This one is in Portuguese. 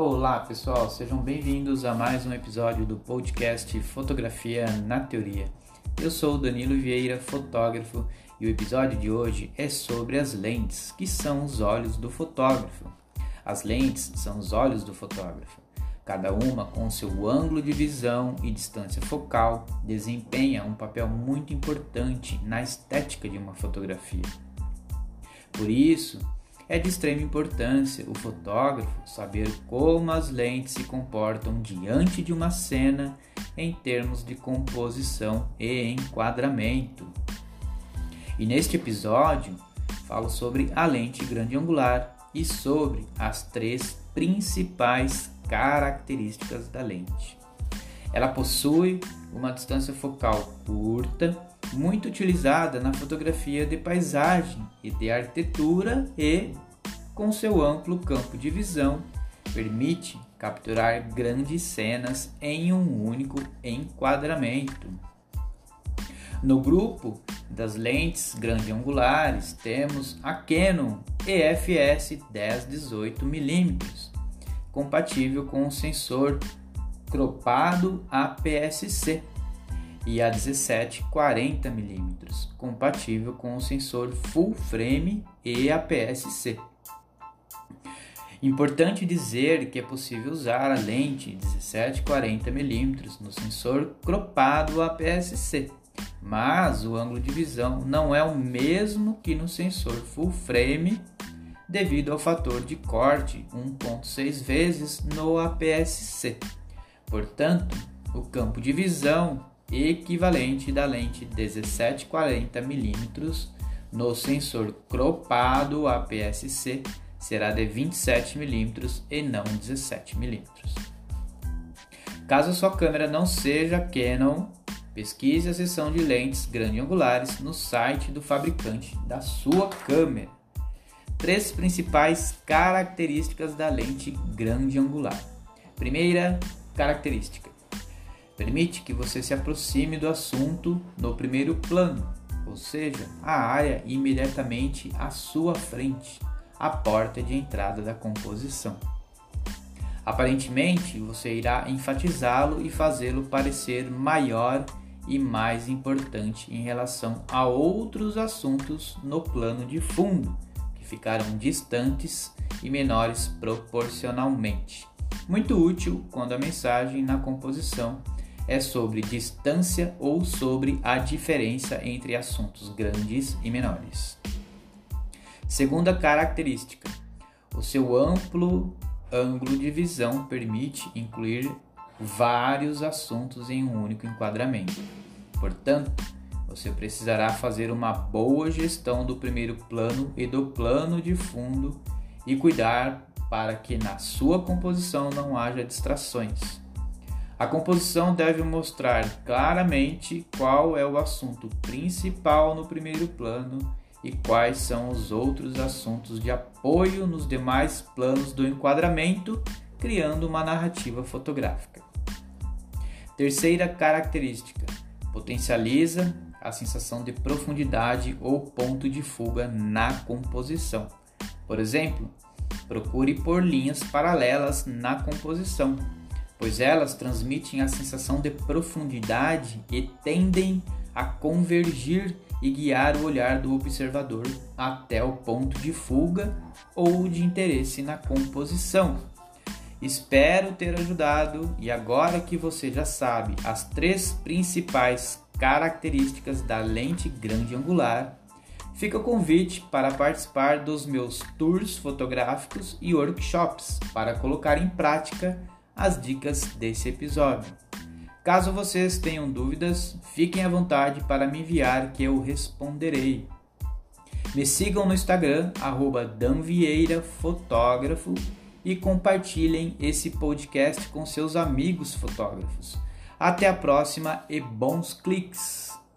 Olá pessoal, sejam bem-vindos a mais um episódio do podcast Fotografia na Teoria. Eu sou Danilo Vieira, fotógrafo, e o episódio de hoje é sobre as lentes, que são os olhos do fotógrafo. As lentes são os olhos do fotógrafo. Cada uma, com seu ângulo de visão e distância focal, desempenha um papel muito importante na estética de uma fotografia. Por isso, é de extrema importância o fotógrafo saber como as lentes se comportam diante de uma cena em termos de composição e enquadramento. E neste episódio falo sobre a lente grande angular e sobre as três principais características da lente. Ela possui uma distância focal curta, muito utilizada na fotografia de paisagem e de arquitetura e, com seu amplo campo de visão, permite capturar grandes cenas em um único enquadramento. No grupo das lentes grande angulares temos a Canon EFS 1018 mm, compatível com o sensor cropado APS-C e a 1740 mm, compatível com o sensor full frame e APS-C. Importante dizer que é possível usar a lente 1740 mm no sensor cropado APS-C, mas o ângulo de visão não é o mesmo que no sensor full frame devido ao fator de corte 1.6 vezes no APS-C. Portanto, o campo de visão equivalente da lente 1740 mm no sensor cropado APS-C será de 27 mm e não 17 mm. Caso a sua câmera não seja Canon, pesquise a seção de lentes grande angulares no site do fabricante da sua câmera três principais características da lente grande angular. Primeira característica: permite que você se aproxime do assunto no primeiro plano, ou seja, a área imediatamente à sua frente, a porta de entrada da composição. Aparentemente, você irá enfatizá-lo e fazê-lo parecer maior e mais importante em relação a outros assuntos no plano de fundo ficaram distantes e menores proporcionalmente. Muito útil quando a mensagem na composição é sobre distância ou sobre a diferença entre assuntos grandes e menores. Segunda característica: o seu amplo ângulo de visão permite incluir vários assuntos em um único enquadramento. Portanto, você precisará fazer uma boa gestão do primeiro plano e do plano de fundo e cuidar para que na sua composição não haja distrações. A composição deve mostrar claramente qual é o assunto principal no primeiro plano e quais são os outros assuntos de apoio nos demais planos do enquadramento, criando uma narrativa fotográfica. Terceira característica: potencializa a sensação de profundidade ou ponto de fuga na composição. Por exemplo, procure por linhas paralelas na composição, pois elas transmitem a sensação de profundidade e tendem a convergir e guiar o olhar do observador até o ponto de fuga ou de interesse na composição. Espero ter ajudado e agora que você já sabe as três principais características da lente grande angular, fica o convite para participar dos meus tours fotográficos e workshops para colocar em prática as dicas desse episódio. Caso vocês tenham dúvidas, fiquem à vontade para me enviar que eu responderei. Me sigam no Instagram, danvieirafotógrafo e compartilhem esse podcast com seus amigos fotógrafos. Até a próxima e bons cliques!